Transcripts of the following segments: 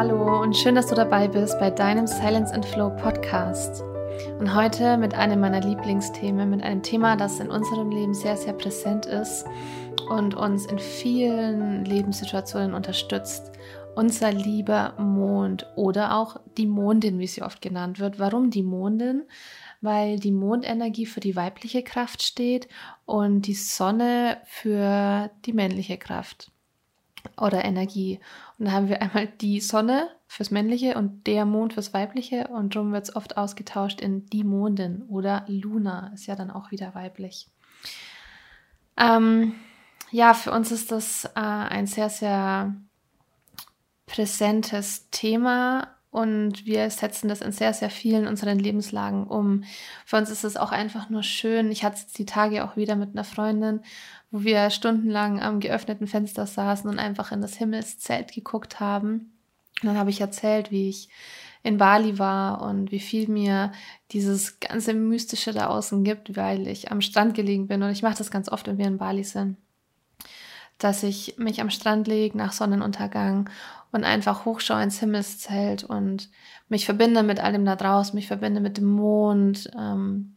Hallo und schön, dass du dabei bist bei deinem Silence and Flow Podcast. Und heute mit einem meiner Lieblingsthemen, mit einem Thema, das in unserem Leben sehr, sehr präsent ist und uns in vielen Lebenssituationen unterstützt. Unser lieber Mond oder auch die Mondin, wie sie oft genannt wird. Warum die Mondin? Weil die Mondenergie für die weibliche Kraft steht und die Sonne für die männliche Kraft oder Energie. Und da haben wir einmal die Sonne fürs Männliche und der Mond fürs Weibliche und darum wird es oft ausgetauscht in die Mondin oder Luna, ist ja dann auch wieder weiblich. Ähm, ja, für uns ist das äh, ein sehr, sehr präsentes Thema und wir setzen das in sehr, sehr vielen unseren Lebenslagen um. Für uns ist es auch einfach nur schön. Ich hatte die Tage auch wieder mit einer Freundin, wo wir stundenlang am geöffneten Fenster saßen und einfach in das Himmelszelt geguckt haben. Und dann habe ich erzählt, wie ich in Bali war und wie viel mir dieses ganze Mystische da außen gibt, weil ich am Strand gelegen bin. Und ich mache das ganz oft, wenn wir in Bali sind dass ich mich am Strand lege nach Sonnenuntergang und einfach hochschaue ins Himmelszelt und mich verbinde mit allem da draußen, mich verbinde mit dem Mond, ähm,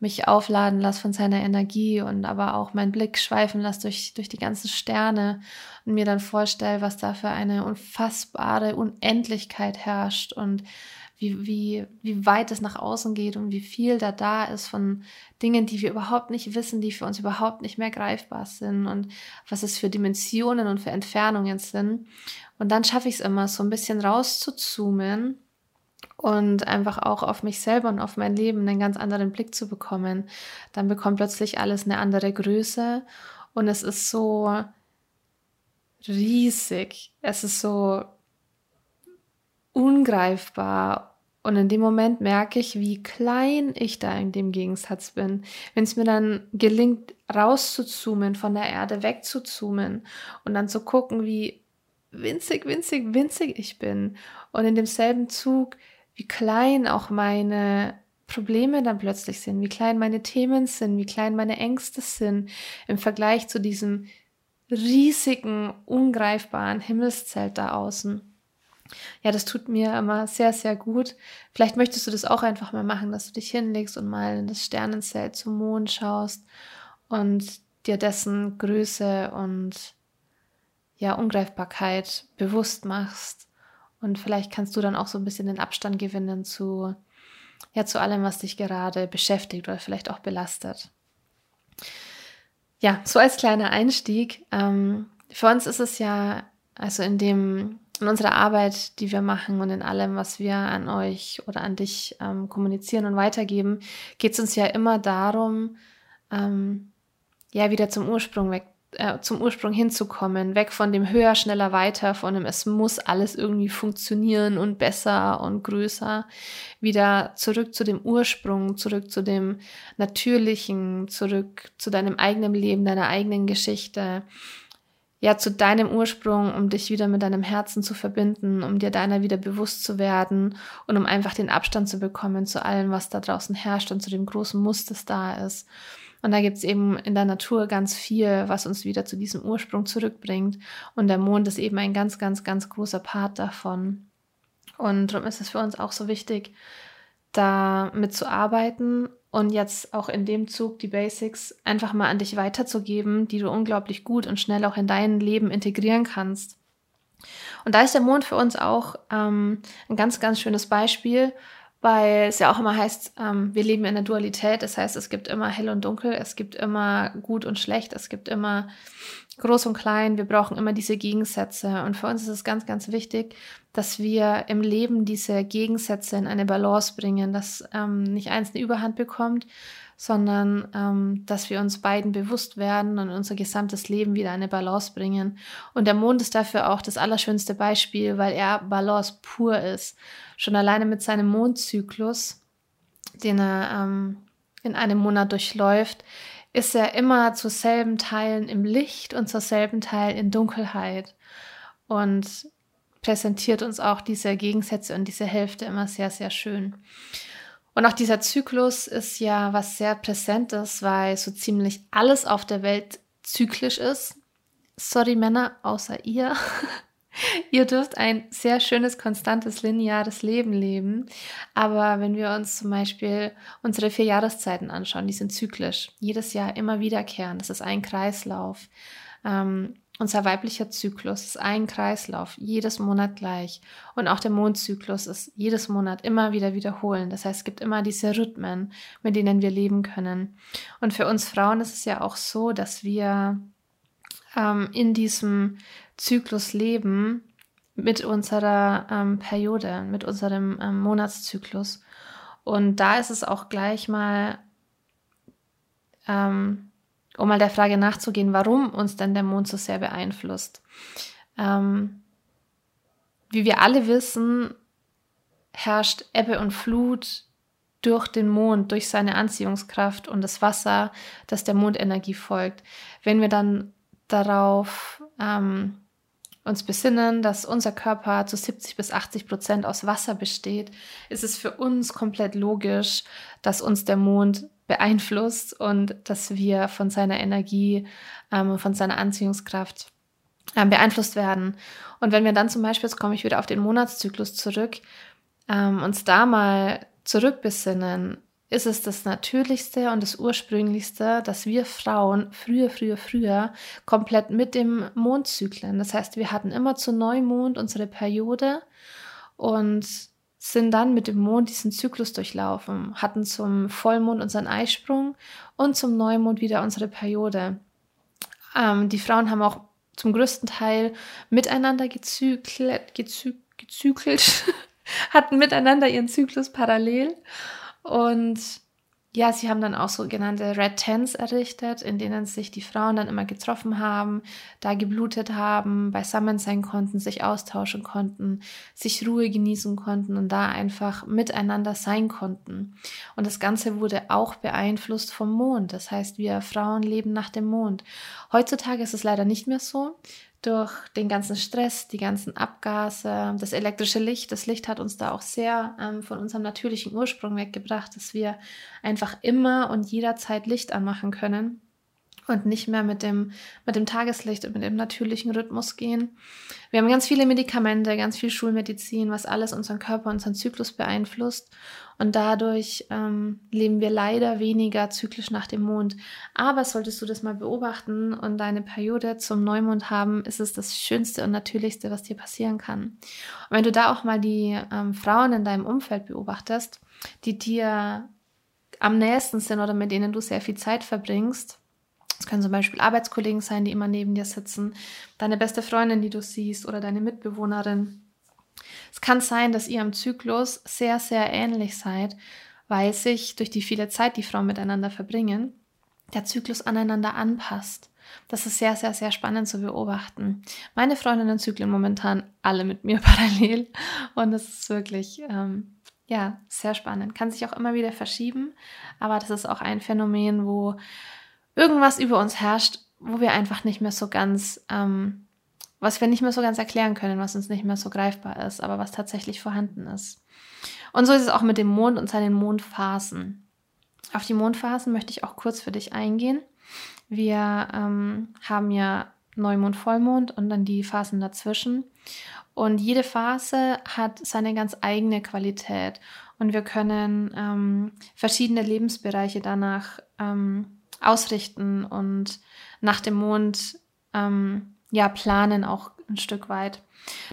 mich aufladen lasse von seiner Energie und aber auch meinen Blick schweifen lasse durch, durch die ganzen Sterne und mir dann vorstelle, was da für eine unfassbare Unendlichkeit herrscht und wie, wie, wie weit es nach außen geht und wie viel da da ist von Dingen, die wir überhaupt nicht wissen, die für uns überhaupt nicht mehr greifbar sind und was es für Dimensionen und für Entfernungen sind. Und dann schaffe ich es immer, so ein bisschen rauszuzoomen und einfach auch auf mich selber und auf mein Leben einen ganz anderen Blick zu bekommen. Dann bekommt plötzlich alles eine andere Größe und es ist so riesig. Es ist so ungreifbar und in dem Moment merke ich, wie klein ich da in dem Gegensatz bin. Wenn es mir dann gelingt, rauszuzoomen, von der Erde wegzuzoomen und dann zu gucken, wie winzig, winzig, winzig ich bin. Und in demselben Zug, wie klein auch meine Probleme dann plötzlich sind, wie klein meine Themen sind, wie klein meine Ängste sind im Vergleich zu diesem riesigen, ungreifbaren Himmelszelt da außen. Ja, das tut mir immer sehr, sehr gut. Vielleicht möchtest du das auch einfach mal machen, dass du dich hinlegst und mal in das Sternenzelt zum Mond schaust und dir dessen Größe und ja, Ungreifbarkeit bewusst machst. Und vielleicht kannst du dann auch so ein bisschen den Abstand gewinnen zu, ja, zu allem, was dich gerade beschäftigt oder vielleicht auch belastet. Ja, so als kleiner Einstieg. Ähm, für uns ist es ja, also in dem in unserer Arbeit, die wir machen und in allem, was wir an euch oder an dich ähm, kommunizieren und weitergeben, geht es uns ja immer darum, ähm, ja, wieder zum Ursprung weg, äh, zum Ursprung hinzukommen, weg von dem höher, schneller, weiter, von dem es muss alles irgendwie funktionieren und besser und größer, wieder zurück zu dem Ursprung, zurück zu dem Natürlichen, zurück zu deinem eigenen Leben, deiner eigenen Geschichte, ja zu deinem Ursprung, um dich wieder mit deinem Herzen zu verbinden, um dir deiner wieder bewusst zu werden und um einfach den Abstand zu bekommen zu allem, was da draußen herrscht und zu dem großen Muster, das da ist. Und da gibt's eben in der Natur ganz viel, was uns wieder zu diesem Ursprung zurückbringt. Und der Mond ist eben ein ganz, ganz, ganz großer Part davon. Und darum ist es für uns auch so wichtig, da mitzuarbeiten und jetzt auch in dem Zug die Basics einfach mal an dich weiterzugeben, die du unglaublich gut und schnell auch in dein Leben integrieren kannst. Und da ist der Mond für uns auch ähm, ein ganz, ganz schönes Beispiel, weil es ja auch immer heißt, ähm, wir leben in der Dualität. Das heißt, es gibt immer hell und dunkel, es gibt immer gut und schlecht, es gibt immer groß und klein. Wir brauchen immer diese Gegensätze. Und für uns ist es ganz, ganz wichtig, dass wir im Leben diese Gegensätze in eine Balance bringen, dass ähm, nicht eins eine Überhand bekommt, sondern ähm, dass wir uns beiden bewusst werden und unser gesamtes Leben wieder eine Balance bringen. Und der Mond ist dafür auch das allerschönste Beispiel, weil er Balance pur ist. Schon alleine mit seinem Mondzyklus, den er ähm, in einem Monat durchläuft, ist er immer zu selben Teilen im Licht und zur selben Teil in Dunkelheit. Und präsentiert uns auch diese Gegensätze und diese Hälfte immer sehr, sehr schön. Und auch dieser Zyklus ist ja was sehr Präsentes, weil so ziemlich alles auf der Welt zyklisch ist. Sorry Männer, außer ihr. Ihr dürft ein sehr schönes, konstantes, lineares Leben leben. Aber wenn wir uns zum Beispiel unsere vier Jahreszeiten anschauen, die sind zyklisch, jedes Jahr immer wiederkehren. Das ist ein Kreislauf. Ähm, unser weiblicher Zyklus ist ein Kreislauf, jedes Monat gleich. Und auch der Mondzyklus ist jedes Monat immer wieder wiederholen. Das heißt, es gibt immer diese Rhythmen, mit denen wir leben können. Und für uns Frauen ist es ja auch so, dass wir ähm, in diesem Zyklus leben mit unserer ähm, Periode, mit unserem ähm, Monatszyklus. Und da ist es auch gleich mal ähm, um mal der Frage nachzugehen, warum uns denn der Mond so sehr beeinflusst. Ähm, wie wir alle wissen, herrscht Ebbe und Flut durch den Mond, durch seine Anziehungskraft und das Wasser, das der Mondenergie folgt. Wenn wir dann darauf ähm, uns besinnen, dass unser Körper zu 70 bis 80 Prozent aus Wasser besteht, ist es für uns komplett logisch, dass uns der Mond beeinflusst und dass wir von seiner Energie ähm, von seiner Anziehungskraft ähm, beeinflusst werden. Und wenn wir dann zum Beispiel, jetzt komme ich wieder auf den Monatszyklus zurück, ähm, uns da mal zurückbesinnen, ist es das Natürlichste und das Ursprünglichste, dass wir Frauen früher, früher, früher komplett mit dem Mondzyklen. Das heißt, wir hatten immer zu Neumond unsere Periode und sind dann mit dem Mond diesen Zyklus durchlaufen, hatten zum Vollmond unseren Eisprung und zum Neumond wieder unsere Periode. Ähm, die Frauen haben auch zum größten Teil miteinander gezykelt, gezü gezykelt hatten miteinander ihren Zyklus parallel und ja, sie haben dann auch sogenannte Red Tents errichtet, in denen sich die Frauen dann immer getroffen haben, da geblutet haben, beisammen sein konnten, sich austauschen konnten, sich Ruhe genießen konnten und da einfach miteinander sein konnten. Und das Ganze wurde auch beeinflusst vom Mond. Das heißt, wir Frauen leben nach dem Mond. Heutzutage ist es leider nicht mehr so durch den ganzen Stress, die ganzen Abgase, das elektrische Licht. Das Licht hat uns da auch sehr ähm, von unserem natürlichen Ursprung weggebracht, dass wir einfach immer und jederzeit Licht anmachen können und nicht mehr mit dem, mit dem Tageslicht und mit dem natürlichen Rhythmus gehen. Wir haben ganz viele Medikamente, ganz viel Schulmedizin, was alles unseren Körper, unseren Zyklus beeinflusst. Und dadurch ähm, leben wir leider weniger zyklisch nach dem Mond. Aber solltest du das mal beobachten und deine Periode zum Neumond haben, ist es das Schönste und Natürlichste, was dir passieren kann. Und wenn du da auch mal die ähm, Frauen in deinem Umfeld beobachtest, die dir am nächsten sind oder mit denen du sehr viel Zeit verbringst, es können zum Beispiel Arbeitskollegen sein, die immer neben dir sitzen, deine beste Freundin, die du siehst, oder deine Mitbewohnerin. Es kann sein, dass ihr im Zyklus sehr, sehr ähnlich seid, weil sich durch die viele Zeit, die Frauen miteinander verbringen, der Zyklus aneinander anpasst. Das ist sehr, sehr, sehr spannend zu beobachten. Meine Freundinnen zyklen momentan alle mit mir parallel und das ist wirklich, ähm, ja, sehr spannend. Kann sich auch immer wieder verschieben, aber das ist auch ein Phänomen, wo irgendwas über uns herrscht, wo wir einfach nicht mehr so ganz, ähm, was wir nicht mehr so ganz erklären können, was uns nicht mehr so greifbar ist, aber was tatsächlich vorhanden ist. Und so ist es auch mit dem Mond und seinen Mondphasen. Auf die Mondphasen möchte ich auch kurz für dich eingehen. Wir ähm, haben ja Neumond, Vollmond und dann die Phasen dazwischen. Und jede Phase hat seine ganz eigene Qualität. Und wir können ähm, verschiedene Lebensbereiche danach ähm, ausrichten und nach dem Mond ähm, ja planen auch ein Stück weit.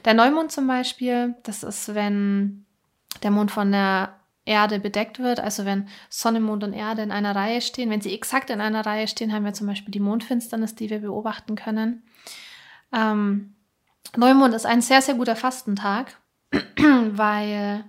Der Neumond zum Beispiel, das ist, wenn der Mond von der Erde bedeckt wird, also wenn Sonne, Mond und Erde in einer Reihe stehen, wenn sie exakt in einer Reihe stehen, haben wir zum Beispiel die Mondfinsternis, die wir beobachten können. Ähm, Neumond ist ein sehr, sehr guter Fastentag, weil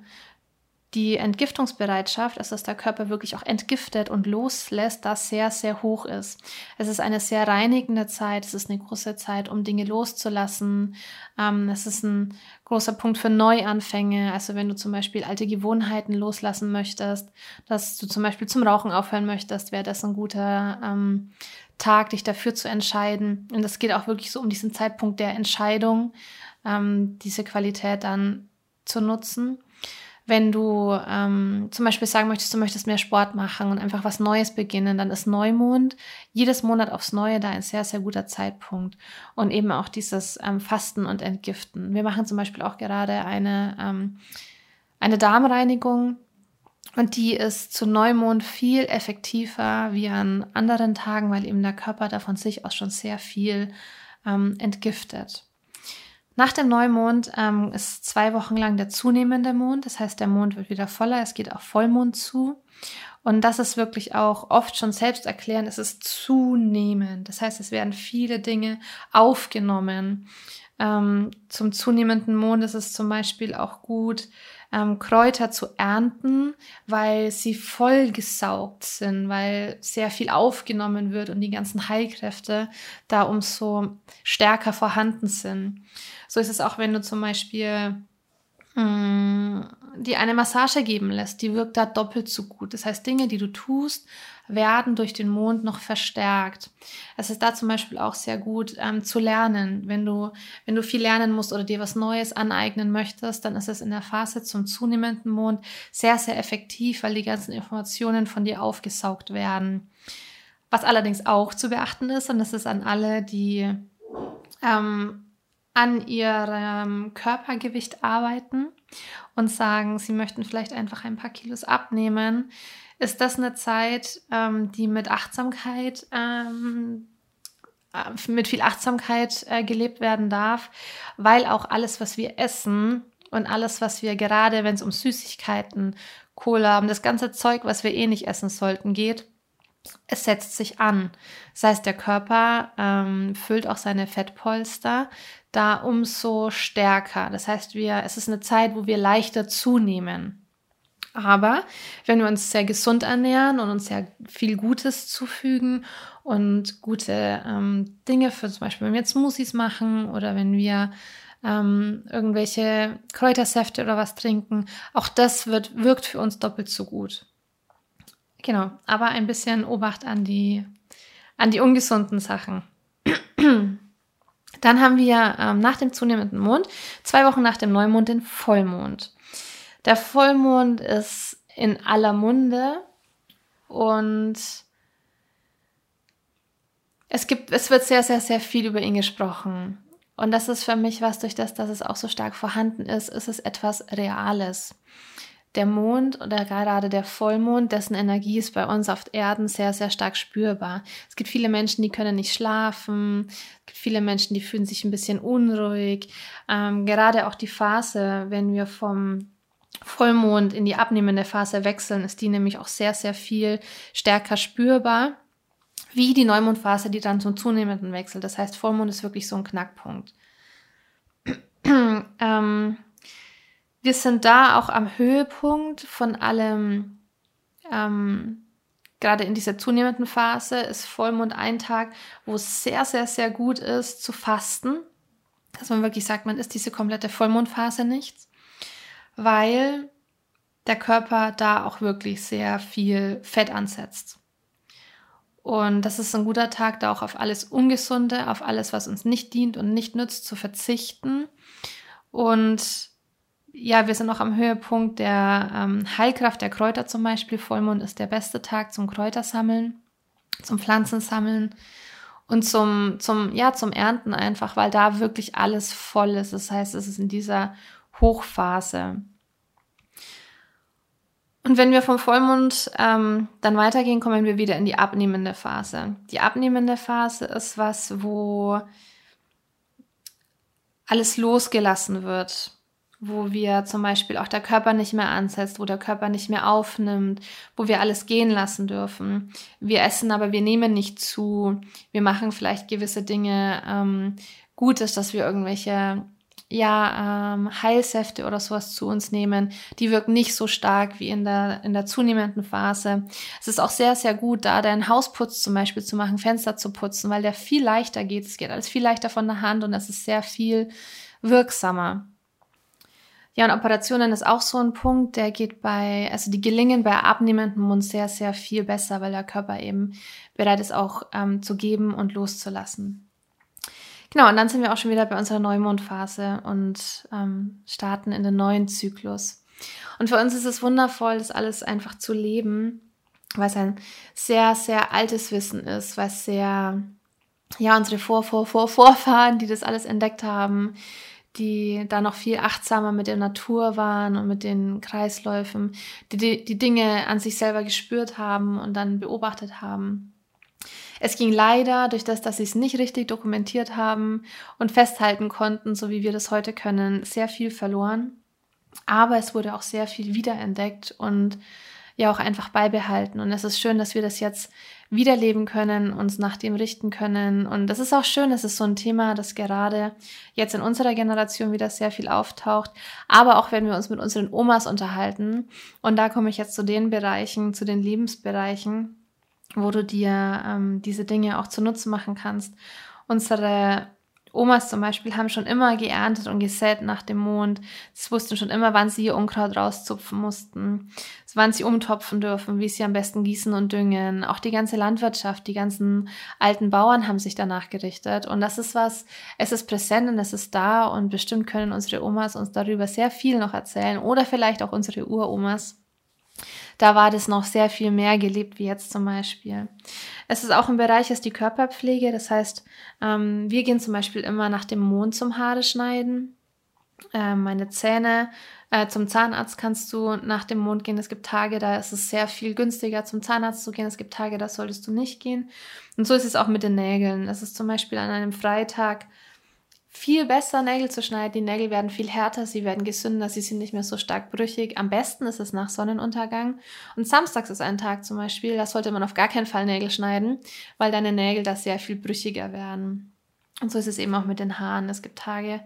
die Entgiftungsbereitschaft, also dass der Körper wirklich auch entgiftet und loslässt, das sehr, sehr hoch ist. Es ist eine sehr reinigende Zeit, es ist eine große Zeit, um Dinge loszulassen. Ähm, es ist ein großer Punkt für Neuanfänge. Also wenn du zum Beispiel alte Gewohnheiten loslassen möchtest, dass du zum Beispiel zum Rauchen aufhören möchtest, wäre das ein guter ähm, Tag, dich dafür zu entscheiden. Und es geht auch wirklich so um diesen Zeitpunkt der Entscheidung, ähm, diese Qualität dann zu nutzen. Wenn du ähm, zum Beispiel sagen möchtest, du möchtest mehr Sport machen und einfach was Neues beginnen, dann ist Neumond jedes Monat aufs Neue da ein sehr, sehr guter Zeitpunkt. Und eben auch dieses ähm, Fasten und Entgiften. Wir machen zum Beispiel auch gerade eine, ähm, eine Darmreinigung. Und die ist zu Neumond viel effektiver wie an anderen Tagen, weil eben der Körper da von sich aus schon sehr viel ähm, entgiftet. Nach dem Neumond ähm, ist zwei Wochen lang der zunehmende Mond. Das heißt, der Mond wird wieder voller. Es geht auf Vollmond zu. Und das ist wirklich auch oft schon selbst erklären. Es ist zunehmend. Das heißt, es werden viele Dinge aufgenommen. Ähm, zum zunehmenden Mond ist es zum Beispiel auch gut, ähm, Kräuter zu ernten, weil sie vollgesaugt sind, weil sehr viel aufgenommen wird und die ganzen Heilkräfte da umso stärker vorhanden sind. So ist es auch, wenn du zum Beispiel mh, mm, die eine Massage geben lässt, die wirkt da doppelt so gut. Das heißt, Dinge, die du tust, werden durch den Mond noch verstärkt. Es ist da zum Beispiel auch sehr gut ähm, zu lernen. Wenn du, wenn du viel lernen musst oder dir was Neues aneignen möchtest, dann ist es in der Phase zum zunehmenden Mond sehr, sehr effektiv, weil die ganzen Informationen von dir aufgesaugt werden. Was allerdings auch zu beachten ist, und das ist an alle, die ähm, an ihrem Körpergewicht arbeiten und sagen, sie möchten vielleicht einfach ein paar Kilos abnehmen, ist das eine Zeit, ähm, die mit Achtsamkeit, ähm, äh, mit viel Achtsamkeit äh, gelebt werden darf, weil auch alles, was wir essen und alles, was wir gerade, wenn es um Süßigkeiten, Cola, um das ganze Zeug, was wir eh nicht essen sollten, geht, es setzt sich an. Das heißt, der Körper ähm, füllt auch seine Fettpolster da umso stärker. Das heißt, wir, es ist eine Zeit, wo wir leichter zunehmen. Aber wenn wir uns sehr gesund ernähren und uns sehr viel Gutes zufügen und gute ähm, Dinge für zum Beispiel, wenn wir Smoothies machen oder wenn wir ähm, irgendwelche Kräutersäfte oder was trinken, auch das wird, wirkt für uns doppelt so gut. Genau, aber ein bisschen Obacht an die, an die ungesunden Sachen. Dann haben wir ähm, nach dem zunehmenden Mond, zwei Wochen nach dem Neumond, den Vollmond. Der Vollmond ist in aller Munde und es gibt, es wird sehr, sehr, sehr viel über ihn gesprochen. Und das ist für mich was, durch das, dass es auch so stark vorhanden ist, ist es etwas Reales. Der Mond oder gerade der Vollmond, dessen Energie ist bei uns auf Erden sehr, sehr stark spürbar. Es gibt viele Menschen, die können nicht schlafen. Es gibt viele Menschen, die fühlen sich ein bisschen unruhig. Ähm, gerade auch die Phase, wenn wir vom Vollmond in die abnehmende Phase wechseln, ist die nämlich auch sehr, sehr viel stärker spürbar, wie die Neumondphase, die dann zum zunehmenden wechselt. Das heißt, Vollmond ist wirklich so ein Knackpunkt. ähm, wir sind da auch am Höhepunkt von allem, ähm, gerade in dieser zunehmenden Phase ist Vollmond ein Tag, wo es sehr, sehr, sehr gut ist zu fasten. Dass man wirklich sagt, man ist diese komplette Vollmondphase nichts weil der Körper da auch wirklich sehr viel Fett ansetzt. Und das ist ein guter Tag, da auch auf alles Ungesunde, auf alles, was uns nicht dient und nicht nützt, zu verzichten. Und ja, wir sind noch am Höhepunkt der ähm, Heilkraft der Kräuter zum Beispiel. Vollmond ist der beste Tag zum Kräutersammeln, zum Pflanzensammeln und zum, zum, ja, zum Ernten einfach, weil da wirklich alles voll ist. Das heißt, es ist in dieser Hochphase. Und wenn wir vom Vollmond ähm, dann weitergehen, kommen wir wieder in die abnehmende Phase. Die abnehmende Phase ist was, wo alles losgelassen wird, wo wir zum Beispiel auch der Körper nicht mehr ansetzt, wo der Körper nicht mehr aufnimmt, wo wir alles gehen lassen dürfen. Wir essen, aber wir nehmen nicht zu. Wir machen vielleicht gewisse Dinge ähm, Gutes, dass wir irgendwelche ja, ähm, Heilsäfte oder sowas zu uns nehmen, die wirken nicht so stark wie in der, in der zunehmenden Phase. Es ist auch sehr, sehr gut, da deinen Hausputz zum Beispiel zu machen, Fenster zu putzen, weil der viel leichter geht. Es geht alles viel leichter von der Hand und es ist sehr viel wirksamer. Ja, und Operationen ist auch so ein Punkt, der geht bei, also die gelingen bei abnehmendem Mund sehr, sehr viel besser, weil der Körper eben bereit ist, auch ähm, zu geben und loszulassen. Genau, und dann sind wir auch schon wieder bei unserer Neumondphase und ähm, starten in den neuen Zyklus. Und für uns ist es wundervoll, das alles einfach zu leben, weil es ein sehr, sehr altes Wissen ist, weil es sehr, ja, unsere Vor, Vor, Vor, Vorfahren, die das alles entdeckt haben, die da noch viel achtsamer mit der Natur waren und mit den Kreisläufen, die, die die Dinge an sich selber gespürt haben und dann beobachtet haben. Es ging leider durch das, dass sie es nicht richtig dokumentiert haben und festhalten konnten, so wie wir das heute können, sehr viel verloren. Aber es wurde auch sehr viel wiederentdeckt und ja auch einfach beibehalten. Und es ist schön, dass wir das jetzt wiederleben können, uns nach dem richten können. Und das ist auch schön, es ist so ein Thema, das gerade jetzt in unserer Generation wieder sehr viel auftaucht. Aber auch wenn wir uns mit unseren Omas unterhalten. Und da komme ich jetzt zu den Bereichen, zu den Lebensbereichen, wo du dir ähm, diese Dinge auch zunutze machen kannst. Unsere Omas zum Beispiel haben schon immer geerntet und gesät nach dem Mond. Sie wussten schon immer, wann sie ihr Unkraut rauszupfen mussten, wann sie umtopfen dürfen, wie sie am besten gießen und düngen. Auch die ganze Landwirtschaft, die ganzen alten Bauern haben sich danach gerichtet. Und das ist was, es ist präsent und es ist da und bestimmt können unsere Omas uns darüber sehr viel noch erzählen oder vielleicht auch unsere Uromas da war das noch sehr viel mehr gelebt wie jetzt zum Beispiel. Es ist auch ein Bereich, ist die Körperpflege. Das heißt, ähm, wir gehen zum Beispiel immer nach dem Mond zum Haare schneiden. Äh, meine Zähne äh, zum Zahnarzt kannst du nach dem Mond gehen. Es gibt Tage, da ist es sehr viel günstiger zum Zahnarzt zu gehen. Es gibt Tage, da solltest du nicht gehen. Und so ist es auch mit den Nägeln. Es ist zum Beispiel an einem Freitag viel besser, Nägel zu schneiden. Die Nägel werden viel härter, sie werden gesünder, sie sind nicht mehr so stark brüchig. Am besten ist es nach Sonnenuntergang. Und samstags ist ein Tag zum Beispiel, da sollte man auf gar keinen Fall Nägel schneiden, weil deine Nägel da sehr viel brüchiger werden. Und so ist es eben auch mit den Haaren. Es gibt Tage,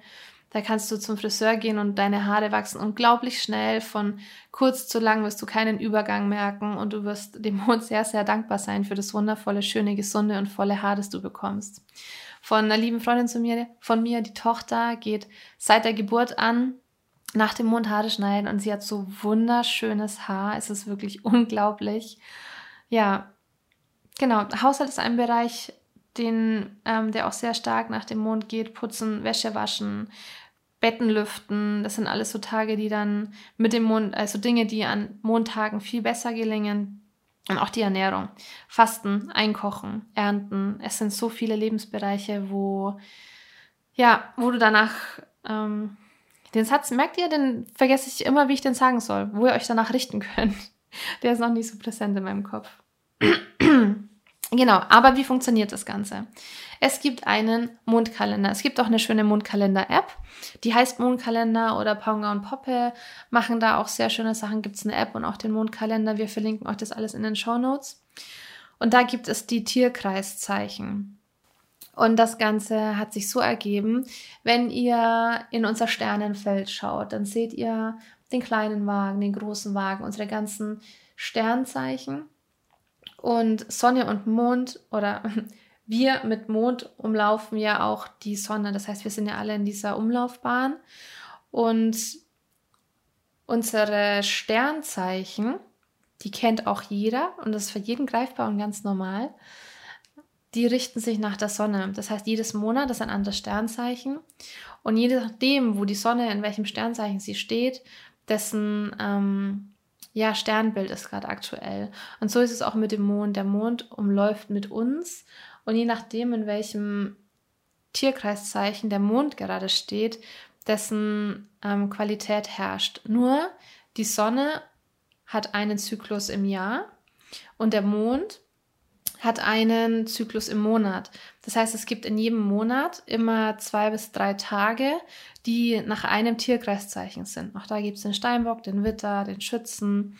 da kannst du zum Friseur gehen und deine Haare wachsen unglaublich schnell. Von kurz zu lang wirst du keinen Übergang merken und du wirst dem Mond sehr, sehr dankbar sein für das wundervolle, schöne, gesunde und volle Haar, das du bekommst von einer lieben Freundin zu mir, von mir, die Tochter geht seit der Geburt an nach dem Mond Haare schneiden und sie hat so wunderschönes Haar. Es ist wirklich unglaublich. Ja, genau. Haushalt ist ein Bereich, den, ähm, der auch sehr stark nach dem Mond geht. Putzen, Wäsche waschen, Betten lüften. Das sind alles so Tage, die dann mit dem Mond, also Dinge, die an Montagen viel besser gelingen. Und auch die Ernährung. Fasten, Einkochen, Ernten. Es sind so viele Lebensbereiche, wo, ja, wo du danach, ähm, den Satz, merkt ihr, den vergesse ich immer, wie ich den sagen soll, wo ihr euch danach richten könnt. Der ist noch nicht so präsent in meinem Kopf. genau, aber wie funktioniert das Ganze? Es gibt einen Mondkalender. Es gibt auch eine schöne Mondkalender-App. Die heißt Mondkalender oder Ponga und Poppe machen da auch sehr schöne Sachen. Gibt es eine App und auch den Mondkalender. Wir verlinken euch das alles in den Show Notes. Und da gibt es die Tierkreiszeichen. Und das Ganze hat sich so ergeben, wenn ihr in unser Sternenfeld schaut, dann seht ihr den kleinen Wagen, den großen Wagen, unsere ganzen Sternzeichen. Und Sonne und Mond oder wir mit Mond umlaufen ja auch die Sonne. Das heißt, wir sind ja alle in dieser Umlaufbahn. Und unsere Sternzeichen, die kennt auch jeder und das ist für jeden greifbar und ganz normal. Die richten sich nach der Sonne. Das heißt, jedes Monat ist ein anderes Sternzeichen. Und je nachdem, wo die Sonne, in welchem Sternzeichen sie steht, dessen ähm, ja, Sternbild ist gerade aktuell. Und so ist es auch mit dem Mond. Der Mond umläuft mit uns und je nachdem, in welchem Tierkreiszeichen der Mond gerade steht, dessen ähm, Qualität herrscht. Nur die Sonne hat einen Zyklus im Jahr und der Mond hat einen Zyklus im Monat. Das heißt, es gibt in jedem Monat immer zwei bis drei Tage, die nach einem Tierkreiszeichen sind. Auch da gibt es den Steinbock, den Witter, den Schützen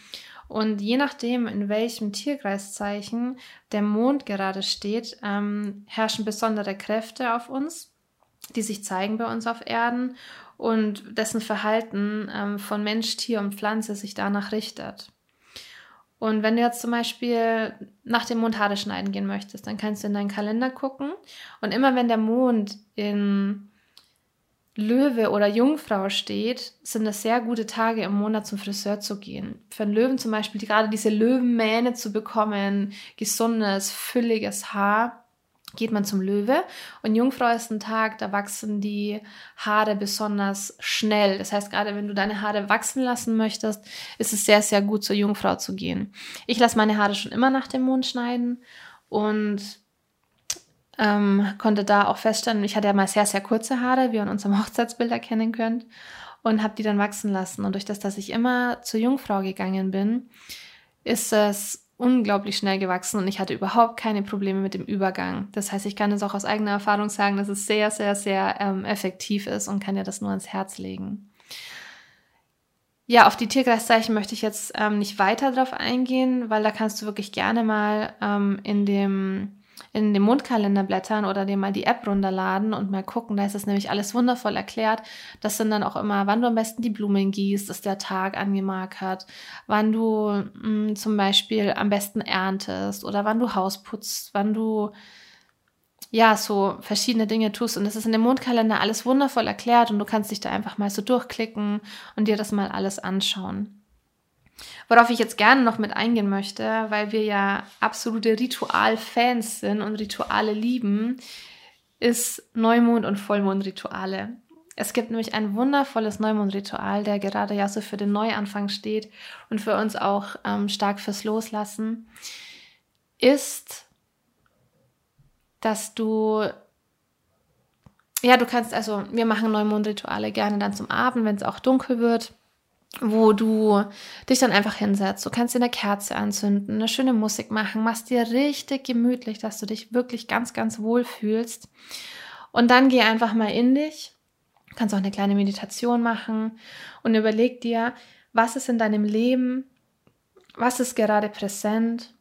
und je nachdem, in welchem Tierkreiszeichen der Mond gerade steht, ähm, herrschen besondere Kräfte auf uns, die sich zeigen bei uns auf Erden und dessen Verhalten ähm, von Mensch, Tier und Pflanze sich danach richtet. Und wenn du jetzt zum Beispiel nach dem Mond Haare schneiden gehen möchtest, dann kannst du in deinen Kalender gucken und immer wenn der Mond in Löwe oder Jungfrau steht, sind es sehr gute Tage im Monat zum Friseur zu gehen. Für einen Löwen zum Beispiel gerade diese Löwenmähne zu bekommen, gesundes, fülliges Haar, geht man zum Löwe. Und Jungfrau ist ein Tag, da wachsen die Haare besonders schnell. Das heißt, gerade wenn du deine Haare wachsen lassen möchtest, ist es sehr, sehr gut, zur Jungfrau zu gehen. Ich lasse meine Haare schon immer nach dem Mond schneiden und ähm, konnte da auch feststellen, ich hatte ja mal sehr, sehr kurze Haare, wie ihr in unserem Hochzeitsbild erkennen könnt, und habe die dann wachsen lassen. Und durch das, dass ich immer zur Jungfrau gegangen bin, ist es unglaublich schnell gewachsen und ich hatte überhaupt keine Probleme mit dem Übergang. Das heißt, ich kann es auch aus eigener Erfahrung sagen, dass es sehr, sehr, sehr ähm, effektiv ist und kann dir das nur ans Herz legen. Ja, auf die Tierkreiszeichen möchte ich jetzt ähm, nicht weiter drauf eingehen, weil da kannst du wirklich gerne mal ähm, in dem in den Mondkalender blättern oder dir mal die App runterladen und mal gucken. Da ist es nämlich alles wundervoll erklärt. Das sind dann auch immer, wann du am besten die Blumen gießt, ist der Tag angemarkert, wann du mh, hm, zum Beispiel am besten erntest oder wann du Haus putzt, wann du ja, so verschiedene Dinge tust. Und das ist in dem Mondkalender alles wundervoll erklärt und du kannst dich da einfach mal so durchklicken und dir das mal alles anschauen. Worauf ich jetzt gerne noch mit eingehen möchte, weil wir ja absolute Ritualfans sind und Rituale lieben, ist Neumond- und Vollmondrituale. Es gibt nämlich ein wundervolles Neumondritual, der gerade ja so für den Neuanfang steht und für uns auch ähm, stark fürs Loslassen, ist, dass du, ja, du kannst, also wir machen Neumondrituale gerne dann zum Abend, wenn es auch dunkel wird wo du dich dann einfach hinsetzt. Du kannst dir eine Kerze anzünden, eine schöne Musik machen, machst dir richtig gemütlich, dass du dich wirklich ganz, ganz wohl fühlst. Und dann geh einfach mal in dich. Du kannst auch eine kleine Meditation machen und überleg dir, was ist in deinem Leben, was ist gerade präsent,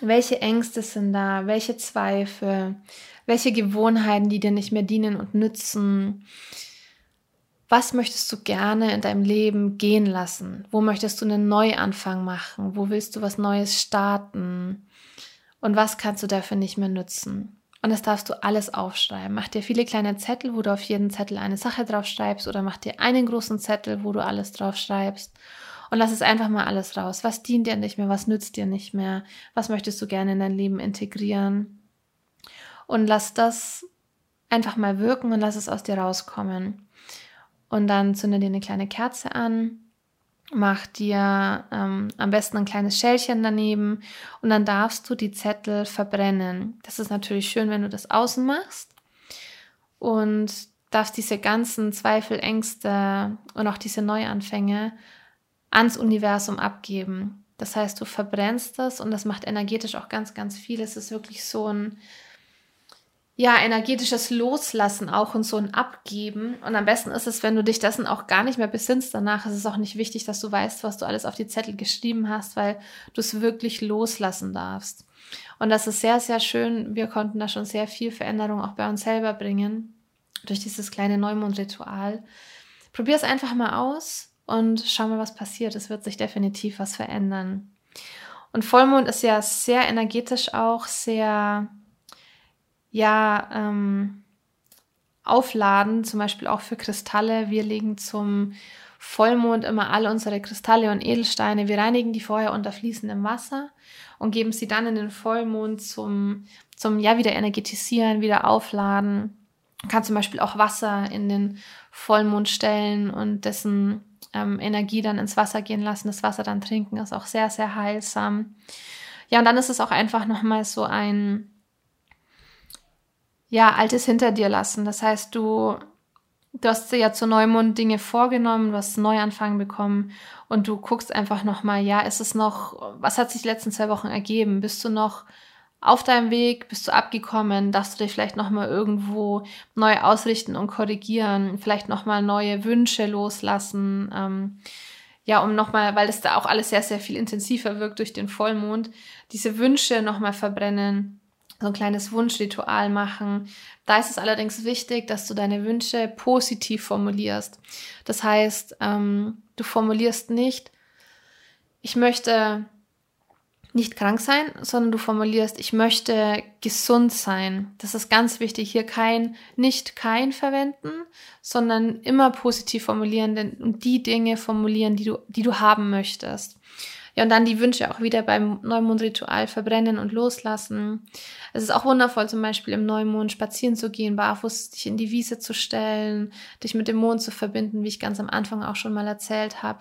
welche Ängste sind da, welche Zweifel, welche Gewohnheiten, die dir nicht mehr dienen und nützen, was möchtest du gerne in deinem Leben gehen lassen? Wo möchtest du einen Neuanfang machen? Wo willst du was Neues starten? Und was kannst du dafür nicht mehr nutzen? Und das darfst du alles aufschreiben. Mach dir viele kleine Zettel, wo du auf jeden Zettel eine Sache drauf schreibst oder mach dir einen großen Zettel, wo du alles drauf schreibst. Und lass es einfach mal alles raus. Was dient dir nicht mehr? Was nützt dir nicht mehr? Was möchtest du gerne in dein Leben integrieren? Und lass das einfach mal wirken und lass es aus dir rauskommen. Und dann zünde dir eine kleine Kerze an, mach dir ähm, am besten ein kleines Schälchen daneben und dann darfst du die Zettel verbrennen. Das ist natürlich schön, wenn du das außen machst und darfst diese ganzen Zweifel, Ängste und auch diese Neuanfänge ans Universum abgeben. Das heißt, du verbrennst das und das macht energetisch auch ganz, ganz viel. Es ist wirklich so ein ja, energetisches Loslassen auch und so ein Abgeben. Und am besten ist es, wenn du dich dessen auch gar nicht mehr besinnst. Danach ist es auch nicht wichtig, dass du weißt, was du alles auf die Zettel geschrieben hast, weil du es wirklich loslassen darfst. Und das ist sehr, sehr schön. Wir konnten da schon sehr viel Veränderung auch bei uns selber bringen durch dieses kleine Neumondritual. Probier es einfach mal aus und schau mal, was passiert. Es wird sich definitiv was verändern. Und Vollmond ist ja sehr energetisch auch, sehr ja ähm, aufladen, zum Beispiel auch für Kristalle. Wir legen zum Vollmond immer alle unsere Kristalle und Edelsteine. Wir reinigen die vorher unter fließendem Wasser und geben sie dann in den Vollmond zum, zum ja wieder energetisieren, wieder aufladen. Man kann zum Beispiel auch Wasser in den Vollmond stellen und dessen ähm, Energie dann ins Wasser gehen lassen. Das Wasser dann trinken ist auch sehr, sehr heilsam. Ja, und dann ist es auch einfach nochmal so ein ja, Altes hinter dir lassen. Das heißt, du, du hast dir ja zu Neumond Dinge vorgenommen, du hast einen Neuanfang bekommen und du guckst einfach nochmal, ja, ist es noch, was hat sich die letzten zwei Wochen ergeben? Bist du noch auf deinem Weg? Bist du abgekommen? Darfst du dich vielleicht nochmal irgendwo neu ausrichten und korrigieren? Vielleicht nochmal neue Wünsche loslassen? Ähm, ja, um nochmal, weil das da auch alles sehr, sehr viel intensiver wirkt durch den Vollmond, diese Wünsche nochmal verbrennen so ein kleines Wunschritual machen. Da ist es allerdings wichtig, dass du deine Wünsche positiv formulierst. Das heißt, ähm, du formulierst nicht, ich möchte nicht krank sein, sondern du formulierst, ich möchte gesund sein. Das ist ganz wichtig. Hier kein, nicht kein verwenden, sondern immer positiv formulieren und die Dinge formulieren, die du, die du haben möchtest. Ja, und dann die Wünsche auch wieder beim Neumondritual verbrennen und loslassen. Es ist auch wundervoll, zum Beispiel im Neumond spazieren zu gehen, barfuß dich in die Wiese zu stellen, dich mit dem Mond zu verbinden, wie ich ganz am Anfang auch schon mal erzählt habe.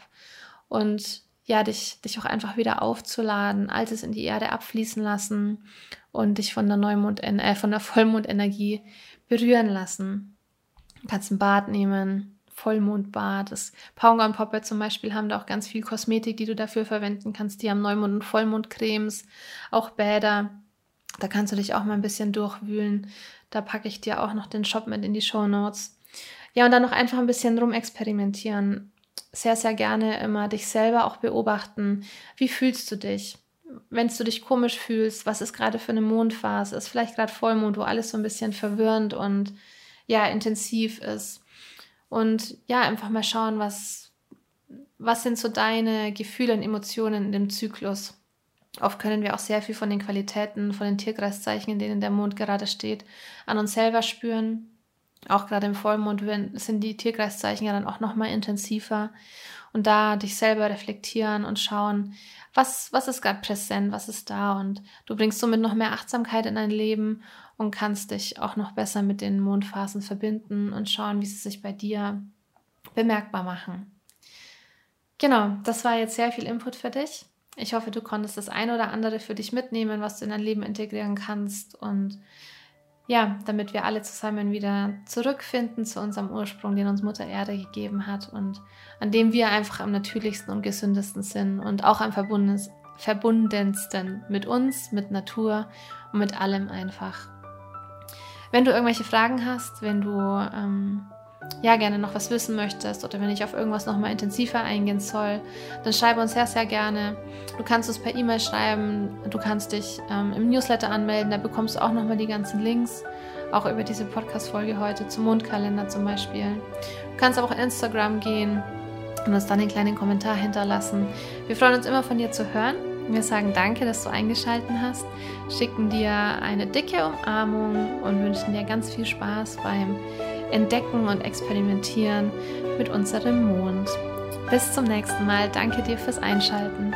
Und ja, dich, dich auch einfach wieder aufzuladen, Altes in die Erde abfließen lassen und dich von der Neumond, äh, von der Vollmondenergie berühren lassen. Du kannst ein Bad nehmen, Vollmondbad. Das Paunga und Popper zum Beispiel haben da auch ganz viel Kosmetik, die du dafür verwenden kannst. Die haben Neumond- und Vollmondcremes, auch Bäder. Da kannst du dich auch mal ein bisschen durchwühlen. Da packe ich dir auch noch den Shop mit in die Show Notes. Ja, und dann noch einfach ein bisschen rumexperimentieren. Sehr, sehr gerne immer dich selber auch beobachten. Wie fühlst du dich? Wenn du dich komisch fühlst, was ist gerade für eine Mondphase? Ist vielleicht gerade Vollmond, wo alles so ein bisschen verwirrend und ja, intensiv ist und ja, einfach mal schauen, was, was sind so deine Gefühle und Emotionen in dem Zyklus. Oft können wir auch sehr viel von den Qualitäten, von den Tierkreiszeichen, in denen der Mond gerade steht, an uns selber spüren. Auch gerade im Vollmond sind die Tierkreiszeichen ja dann auch nochmal intensiver. Und da dich selber reflektieren und schauen, was, was ist gerade präsent, was ist da. Und du bringst somit noch mehr Achtsamkeit in dein Leben und kannst dich auch noch besser mit den Mondphasen verbinden und schauen, wie sie sich bei dir bemerkbar machen. Genau, das war jetzt sehr viel Input für dich. Ich hoffe, du konntest das ein oder andere für dich mitnehmen, was du in dein Leben integrieren kannst und ja, damit wir alle zusammen wieder zurückfinden zu unserem Ursprung, den uns Mutter Erde gegeben hat und an dem wir einfach am natürlichsten und gesündesten sind und auch am verbundensten mit uns, mit Natur und mit allem einfach. Wenn du irgendwelche Fragen hast, wenn du ähm, ja gerne noch was wissen möchtest oder wenn ich auf irgendwas noch mal intensiver eingehen soll, dann schreibe uns sehr, sehr gerne. Du kannst uns per E-Mail schreiben, du kannst dich ähm, im Newsletter anmelden, da bekommst du auch noch mal die ganzen Links, auch über diese Podcast-Folge heute zum Mondkalender zum Beispiel. Du kannst auch auf Instagram gehen und uns dann einen kleinen Kommentar hinterlassen. Wir freuen uns immer von dir zu hören. Wir sagen danke, dass du eingeschaltet hast, schicken dir eine dicke Umarmung und wünschen dir ganz viel Spaß beim Entdecken und Experimentieren mit unserem Mond. Bis zum nächsten Mal. Danke dir fürs Einschalten.